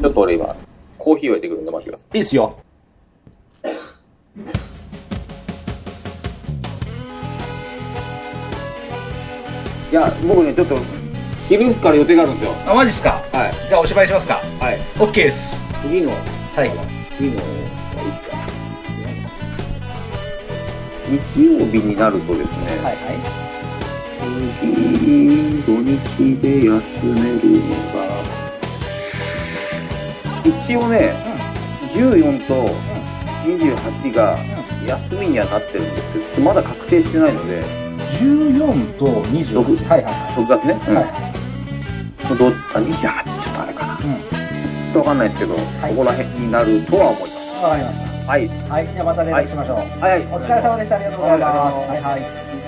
ちょっと俺今、コーヒーを入れてくるんで待ってください。いいっすよ。いや、僕ね、ちょっと、昼から予定があるんですよ。あ、マジっすか？はい。じゃあお芝居しますか。はい。OK です。次の、はい。次の、いつか。日曜日になるとですね、はいはい。次、土日で休めるのが、一応ね、14と28が休みにはなってるんですけど、ちょっとまだ確定してないので、14と28。六はいはいは6月ね？い。うんはどあ28ちょっとあれかな。い。うん。ちょっとわかんないですけど、いそこら辺になるとは思います。わかりました。はい。はい。じゃあまた連絡しましょう。はい。お疲れ様でした。ありがとうございます。はいはい。